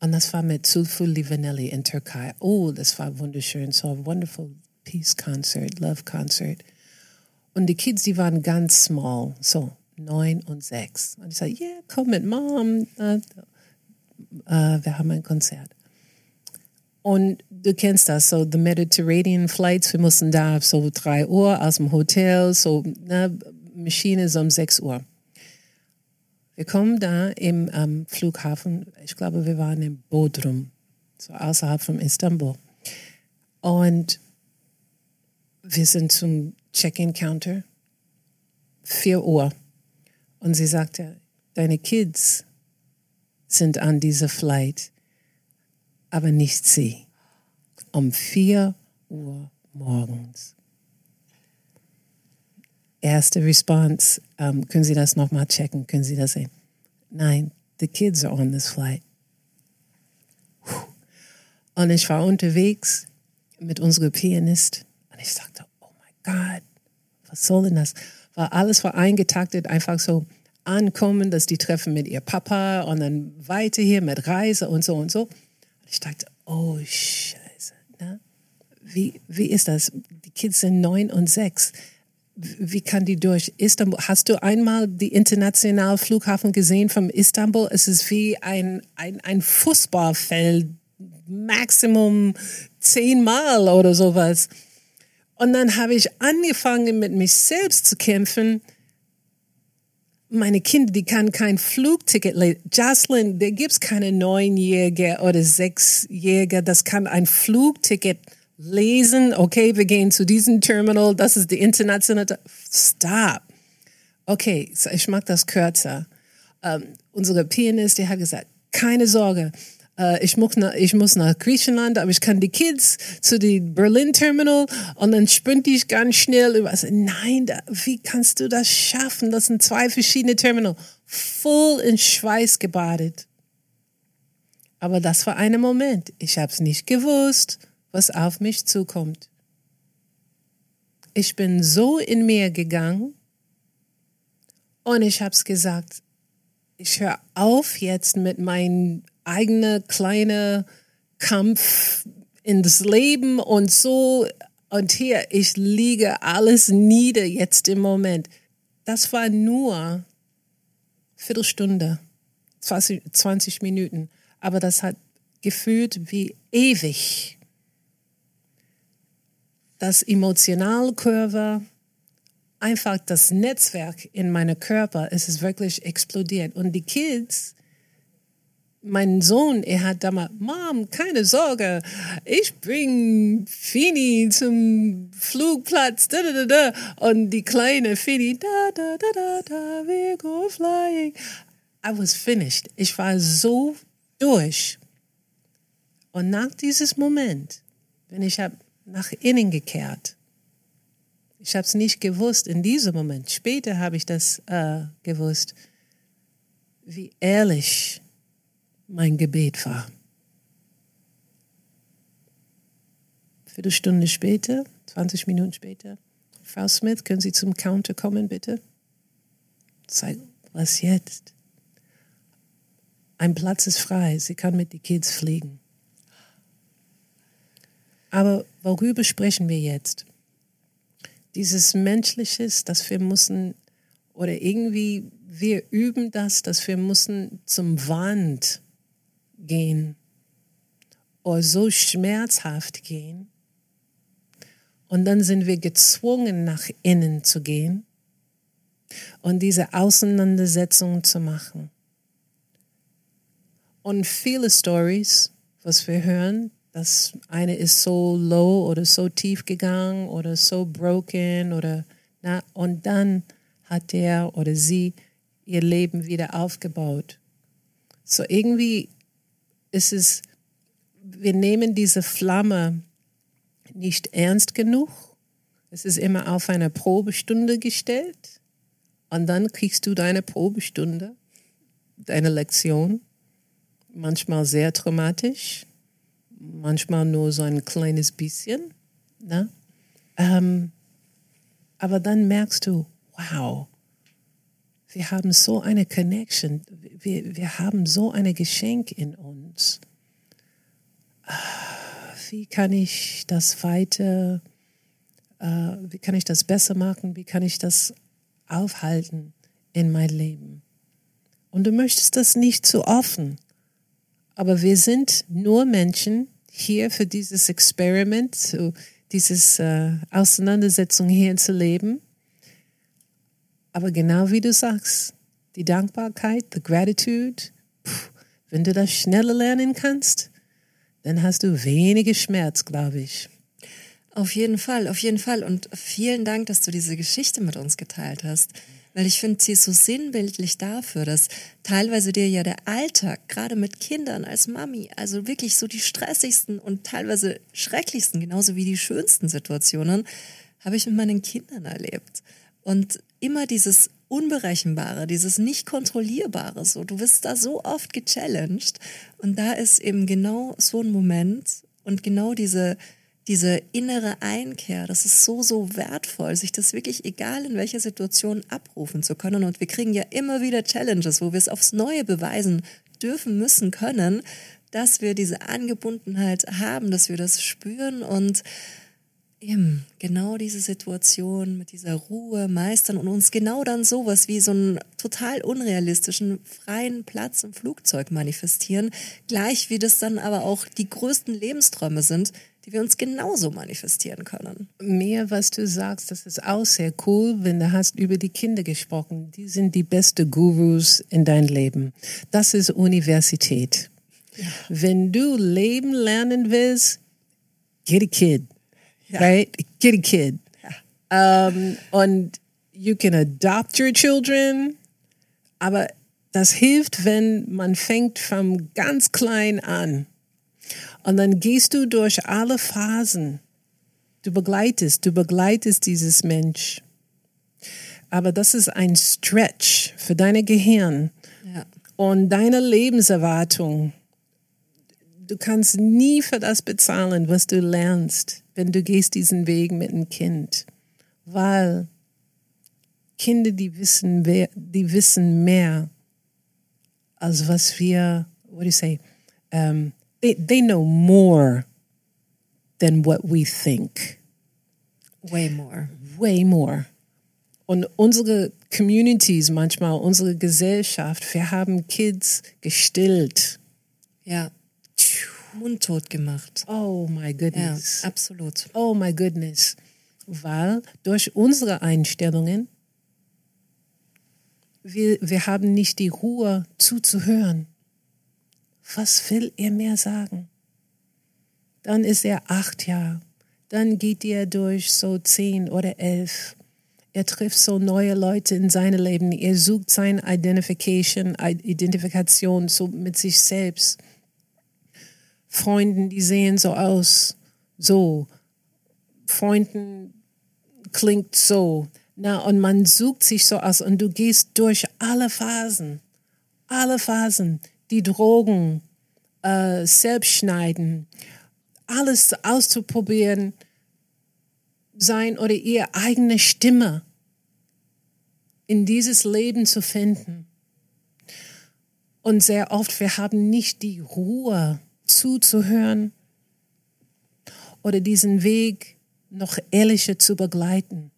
Und das war mit Sulfu Livanelli in Türkei. Oh, das war wunderschön. So a wonderful peace concert, love concert. Und die Kids, die waren ganz small, so neun und sechs. Und ich sagte, yeah, komm mit Mom. Äh, wir haben ein Konzert. Und du kennst das, so the Mediterranean Flights, wir mussten da so drei Uhr aus dem Hotel, so ne, Maschine ist um sechs Uhr. Wir kommen da im ähm, Flughafen, ich glaube, wir waren in Bodrum, so außerhalb von Istanbul. Und wir sind zum Check-in-Counter, vier Uhr. Und sie sagte, deine Kids sind an dieser Flight, aber nicht sie. Um vier Uhr morgens. Erste Response, ähm, können Sie das nochmal checken? Können Sie das sehen? Nein, the kids are on this flight. Und ich war unterwegs mit unserer Pianist und ich sagte, oh my God, was soll denn das? Weil alles war eingetaktet, einfach so ankommen, dass die treffen mit ihr Papa und dann weiter hier mit Reise und so und so. Ich dachte, oh Scheiße, ne? Wie, wie ist das? Die Kids sind neun und sechs. Wie kann die durch Istanbul? Hast du einmal die internationalen Flughafen gesehen von Istanbul? Es ist wie ein, ein, ein Fußballfeld, Maximum zehnmal oder sowas. Und dann habe ich angefangen, mit mich selbst zu kämpfen. Meine Kinder, die kann kein Flugticket lesen. Jocelyn, da gibt's keine Neunjährige oder Sechsjährige, das kann ein Flugticket lesen. Okay, wir gehen zu diesem Terminal, das ist die internationale. Stop. Okay, ich mag das kürzer. Ähm, unsere Pianist, die hat gesagt, keine Sorge, äh, ich, muss nach, ich muss nach Griechenland, aber ich kann die Kids zu dem Berlin Terminal und dann sprinte ich ganz schnell über. Also, nein, da, wie kannst du das schaffen? Das sind zwei verschiedene Terminals. Voll in Schweiß gebadet. Aber das war ein Moment. Ich habe es nicht gewusst, was auf mich zukommt. Ich bin so in mir gegangen und ich habe es gesagt, ich höre auf jetzt mit meinen eigene kleine Kampf in das Leben und so. Und hier, ich liege alles nieder jetzt im Moment. Das war nur Viertelstunde, 20, 20 Minuten. Aber das hat gefühlt wie ewig. Das Emotionalkurve, einfach das Netzwerk in meinem Körper, es ist wirklich explodiert. Und die Kids, mein Sohn, er hat damals, Mom, keine Sorge, ich bring Fini zum Flugplatz, da, da, da, da. Und die kleine Fini, da, da, da, da, da, we go flying. I was finished. Ich war so durch. Und nach diesem Moment, wenn ich habe nach innen gekehrt, ich habe es nicht gewusst in diesem Moment, später habe ich das äh, gewusst, wie ehrlich mein Gebet war. Viertelstunde später, 20 Minuten später, Frau Smith, können Sie zum Counter kommen, bitte? Sag, was jetzt? Ein Platz ist frei, sie kann mit den Kids fliegen. Aber worüber sprechen wir jetzt? Dieses Menschliches, das wir müssen, oder irgendwie, wir üben das, dass wir müssen zum Wand gehen oder so schmerzhaft gehen. Und dann sind wir gezwungen, nach innen zu gehen und diese Auseinandersetzung zu machen. Und viele Stories, was wir hören, dass eine ist so low oder so tief gegangen oder so broken oder na, und dann hat der oder sie ihr Leben wieder aufgebaut. So irgendwie es, wir nehmen diese Flamme nicht ernst genug. Es ist immer auf eine Probestunde gestellt und dann kriegst du deine Probestunde, deine Lektion. Manchmal sehr traumatisch, manchmal nur so ein kleines bisschen. Ne? Ähm, aber dann merkst du, wow, wir haben so eine Connection, wir, wir haben so ein Geschenk in uns. Wie kann ich das weiter, äh, wie kann ich das besser machen, wie kann ich das aufhalten in mein Leben? Und du möchtest das nicht zu offen, aber wir sind nur Menschen hier für dieses Experiment, dieses äh, Auseinandersetzung hier zu leben. Aber genau wie du sagst, die Dankbarkeit, the gratitude, pff, wenn du das schneller lernen kannst, dann hast du weniger Schmerz, glaube ich. Auf jeden Fall, auf jeden Fall. Und vielen Dank, dass du diese Geschichte mit uns geteilt hast. Weil ich finde, sie ist so sinnbildlich dafür, dass teilweise dir ja der Alltag, gerade mit Kindern als Mami, also wirklich so die stressigsten und teilweise schrecklichsten, genauso wie die schönsten Situationen, habe ich mit meinen Kindern erlebt. Und immer dieses Unberechenbare, dieses nicht kontrollierbare, so du wirst da so oft gechallenged und da ist eben genau so ein Moment und genau diese diese innere Einkehr, das ist so, so wertvoll, sich das wirklich egal in welcher Situation abrufen zu können. Und wir kriegen ja immer wieder Challenges, wo wir es aufs Neue beweisen dürfen, müssen, können, dass wir diese Angebundenheit haben, dass wir das spüren und eben genau diese Situation mit dieser Ruhe meistern und uns genau dann sowas wie so einen total unrealistischen freien Platz im Flugzeug manifestieren, gleich wie das dann aber auch die größten Lebensträume sind, die wir uns genauso manifestieren können. Mehr, was du sagst, das ist auch sehr cool, wenn du hast über die Kinder gesprochen. Die sind die besten Gurus in dein Leben. Das ist Universität. Ja. Wenn du Leben lernen willst, get a kid, ja. right? Get a kid. Ja. Um, und you can adopt your children, aber das hilft, wenn man fängt vom ganz klein an und dann gehst du durch alle Phasen. Du begleitest, du begleitest dieses Mensch. Aber das ist ein Stretch für deine Gehirn ja. und deine Lebenserwartung. Du kannst nie für das bezahlen, was du lernst, wenn du gehst diesen Weg mit einem Kind. Weil Kinder, die wissen, die wissen mehr, als was wir, what do you say, um, they, they know more than what we think. Way more. Way more. Und unsere Communities manchmal, unsere Gesellschaft, wir haben Kids gestillt. Ja. Mundtot gemacht. Oh my goodness. Ja, absolut. Oh my goodness. Weil durch unsere Einstellungen, wir, wir haben nicht die Ruhe zuzuhören. Was will er mehr sagen? Dann ist er acht Jahre. Dann geht er durch so zehn oder elf. Er trifft so neue Leute in seinem Leben. Er sucht seine Identification, Identifikation so mit sich selbst. Freunden, die sehen so aus, so. Freunden klingt so. Na, und man sucht sich so aus und du gehst durch alle Phasen. Alle Phasen die Drogen, äh, Selbstschneiden, alles auszuprobieren, sein oder ihre eigene Stimme in dieses Leben zu finden. Und sehr oft, wir haben nicht die Ruhe zuzuhören oder diesen Weg noch ehrlicher zu begleiten.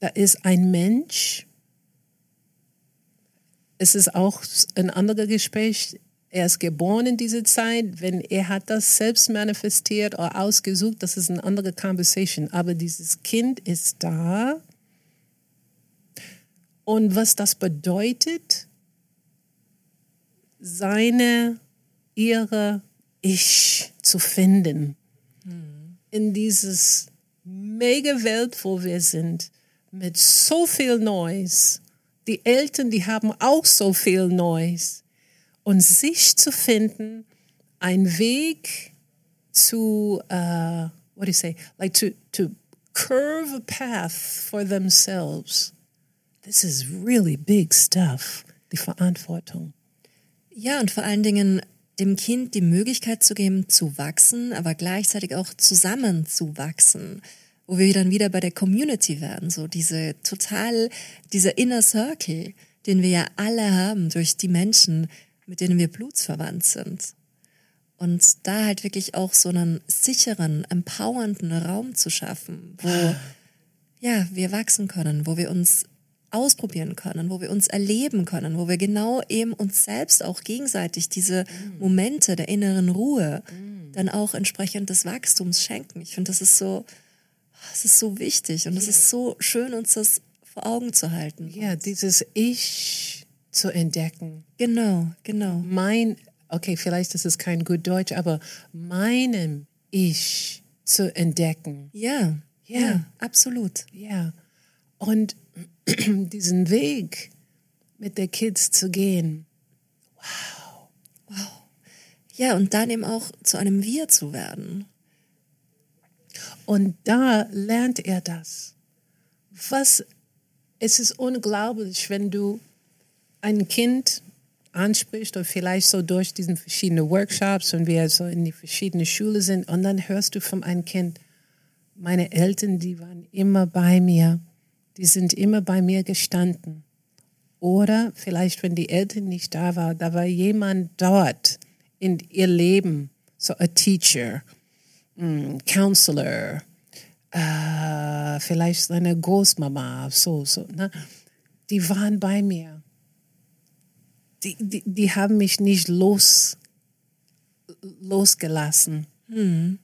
Da ist ein Mensch, es ist auch ein anderer Gespräch. Er ist geboren in dieser Zeit. Wenn er hat das selbst manifestiert oder ausgesucht, das ist eine andere Conversation. Aber dieses Kind ist da. Und was das bedeutet, seine, ihre Ich zu finden hm. in dieses mega Welt, wo wir sind, mit so viel Noise die Eltern, die haben auch so viel Neues. Und sich zu finden, ein Weg zu, uh, what do you say, like to, to curve a path for themselves. This is really big stuff, die Verantwortung. Ja, und vor allen Dingen dem Kind die Möglichkeit zu geben, zu wachsen, aber gleichzeitig auch zusammen zu wachsen wo wir dann wieder bei der Community werden, so diese total, dieser Inner Circle, den wir ja alle haben durch die Menschen, mit denen wir blutsverwandt sind. Und da halt wirklich auch so einen sicheren, empowernden Raum zu schaffen, wo, ja, wir wachsen können, wo wir uns ausprobieren können, wo wir uns erleben können, wo wir genau eben uns selbst auch gegenseitig diese Momente der inneren Ruhe dann auch entsprechend des Wachstums schenken. Ich finde, das ist so, es ist so wichtig und es yeah. ist so schön, uns das vor Augen zu halten. Ja, dieses Ich zu entdecken. Genau, genau. Mein, okay, vielleicht ist es kein gut Deutsch, aber meinem Ich zu entdecken. Ja, ja, ja absolut. Ja. Und diesen Weg mit der Kids zu gehen. Wow. Wow. Ja, und dann eben auch zu einem Wir zu werden. Und da lernt er das. Was, es ist unglaublich, wenn du ein Kind ansprichst oder vielleicht so durch diesen verschiedenen Workshops und wir so in die verschiedenen Schulen sind und dann hörst du von einem Kind, meine Eltern, die waren immer bei mir. Die sind immer bei mir gestanden. Oder vielleicht, wenn die Eltern nicht da waren, da war jemand dort in ihr Leben, so a teacher, mm, counselor, äh, vielleicht seine Großmama, so, so. Ne? Die waren bei mir. Die, die, die haben mich nicht los, losgelassen. Hm.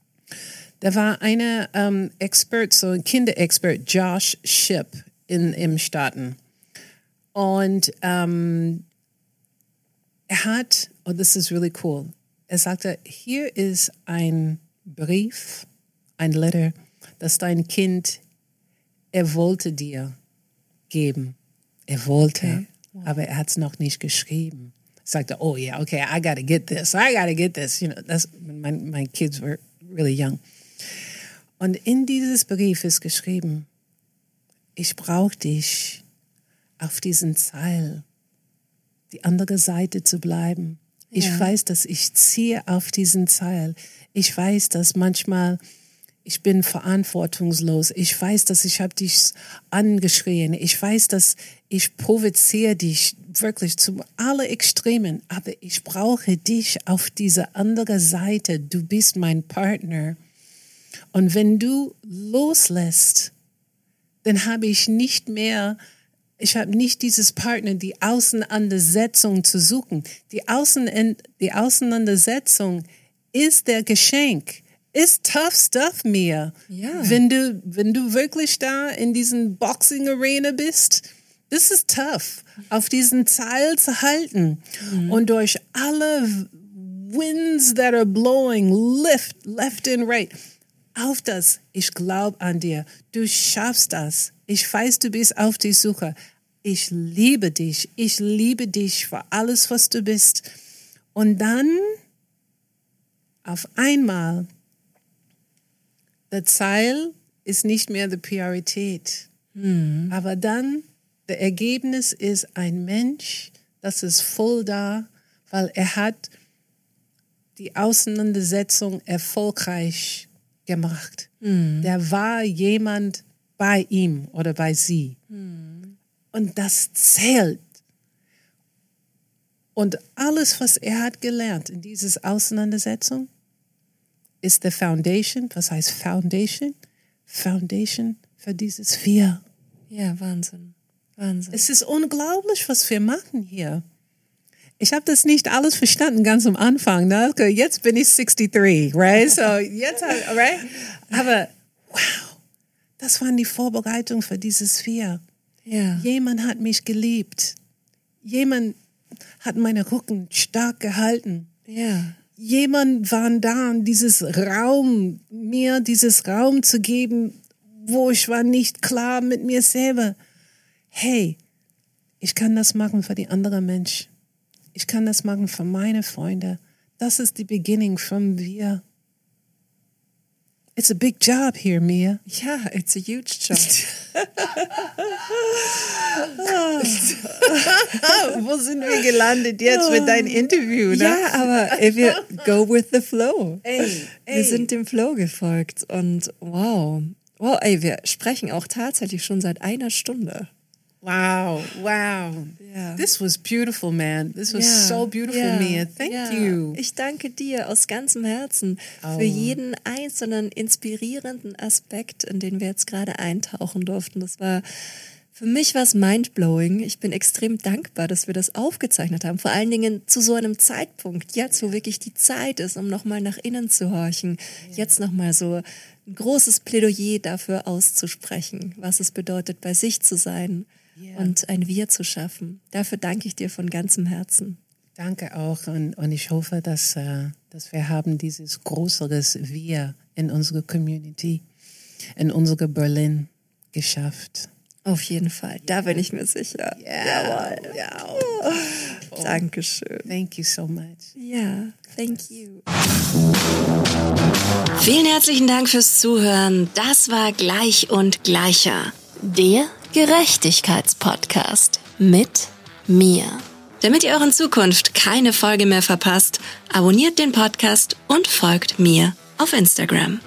Da war eine ähm, Expert, so ein Kinderexpert, Josh Ship in, im Staaten. Und ähm, er hat, oh, this is really cool. Er sagte, hier ist ein Brief, ein Letter, das dein Kind, er wollte dir geben. Er wollte, Okay. aber er hat es noch nicht geschrieben. Er sagte, oh yeah, okay, I gotta get this, I gotta get this. You know, that's, my, my kids were really young. Und in dieses Brief ist geschrieben, ich brauche dich auf diesen Zeil, die andere Seite zu bleiben. Ich Ja. weiß, dass ich ziehe auf diesen Zeil. Ich weiß, dass manchmal ich bin verantwortungslos. Ich weiß, dass ich habe dich angeschrien. Ich weiß, dass ich provoziere dich wirklich zu alle Extremen. Aber ich brauche dich auf dieser anderen Seite. Du bist mein Partner. Und wenn du loslässt, dann habe ich nicht mehr, ich habe nicht dieses Partner, die Auseinandersetzung zu suchen. Die, Außen, die Auseinandersetzung ist der Geschenk. Ist tough stuff, Mia. Ja. Wenn du, wenn du wirklich da in diesen Boxing Arena bist, das ist tough, auf diesen Zeil zu halten und durch alle winds that are blowing, lift, left and right. Auf das, ich glaube an dir. Du schaffst das. Ich weiß, du bist auf die Suche. Ich liebe dich. Ich liebe dich für alles, was du bist. Und dann auf einmal, der Zeil ist nicht mehr die Priorität. Aber dann, der Ergebnis ist ein Mensch, das ist voll da, weil er hat die Auseinandersetzung erfolgreich gemacht. Der war jemand bei ihm oder bei sie. Und das zählt. Und alles, was er hat gelernt in dieses Auseinandersetzung, ist der Foundation. Was heißt Foundation? Foundation für dieses Vier. Ja, Wahnsinn. Wahnsinn. Es ist unglaublich, was wir machen hier. Ich habe das nicht alles verstanden ganz am Anfang. Ne? Okay, Jetzt bin ich 63, right? So jetzt, hab- right? Aber wow, das waren die Vorbereitungen für dieses Vier. ja. Jemand hat mich geliebt. Jemand hat meine Rücken stark gehalten. Ja. Jemand war da, um dieses Raum, mir dieses Raum zu geben, wo ich war nicht klar mit mir selber. Hey, ich kann das machen für die anderen Menschen. Ich kann das machen für meine Freunde. Das ist die Beginning von wir. It's a big job here, Mia. Ja, it's a huge job. Wo sind wir gelandet jetzt mit deinem Interview? Ne? Ja, aber ey, wir go with the flow. Ey, ey. Wir sind dem Flow gefolgt und wow. Wow, ey, wir sprechen auch tatsächlich schon seit einer Stunde. Wow, wow. Ja. This was beautiful, man. This was Ja, so beautiful, ja, Mia. Thank ja. you. Ich danke dir aus ganzem Herzen Oh. für jeden einzelnen inspirierenden Aspekt, in den wir jetzt gerade eintauchen durften. Das war für mich was mindblowing. Ich bin extrem dankbar, dass wir das aufgezeichnet haben. Vor allen Dingen zu so einem Zeitpunkt, jetzt wo wirklich die Zeit ist, um nochmal nach innen zu horchen. Jetzt nochmal so ein großes Plädoyer dafür auszusprechen, was es bedeutet, bei sich zu sein Ja. und ein Wir zu schaffen. Dafür danke ich dir von ganzem Herzen. Danke auch und, und ich hoffe, dass, äh, dass wir haben dieses größeres Wir in unserer Community, in unserer Berlin geschafft. Auf jeden Fall, da bin ich mir sicher. Ja, ja. Dankeschön. Thank you so much. Ja, thank you. Vielen herzlichen Dank fürs Zuhören. Das war Gleich und Gleicher. Der Gerechtigkeitspodcast mit mir. Damit ihr in Zukunft keine Folge mehr verpasst, abonniert den Podcast und folgt mir auf Instagram.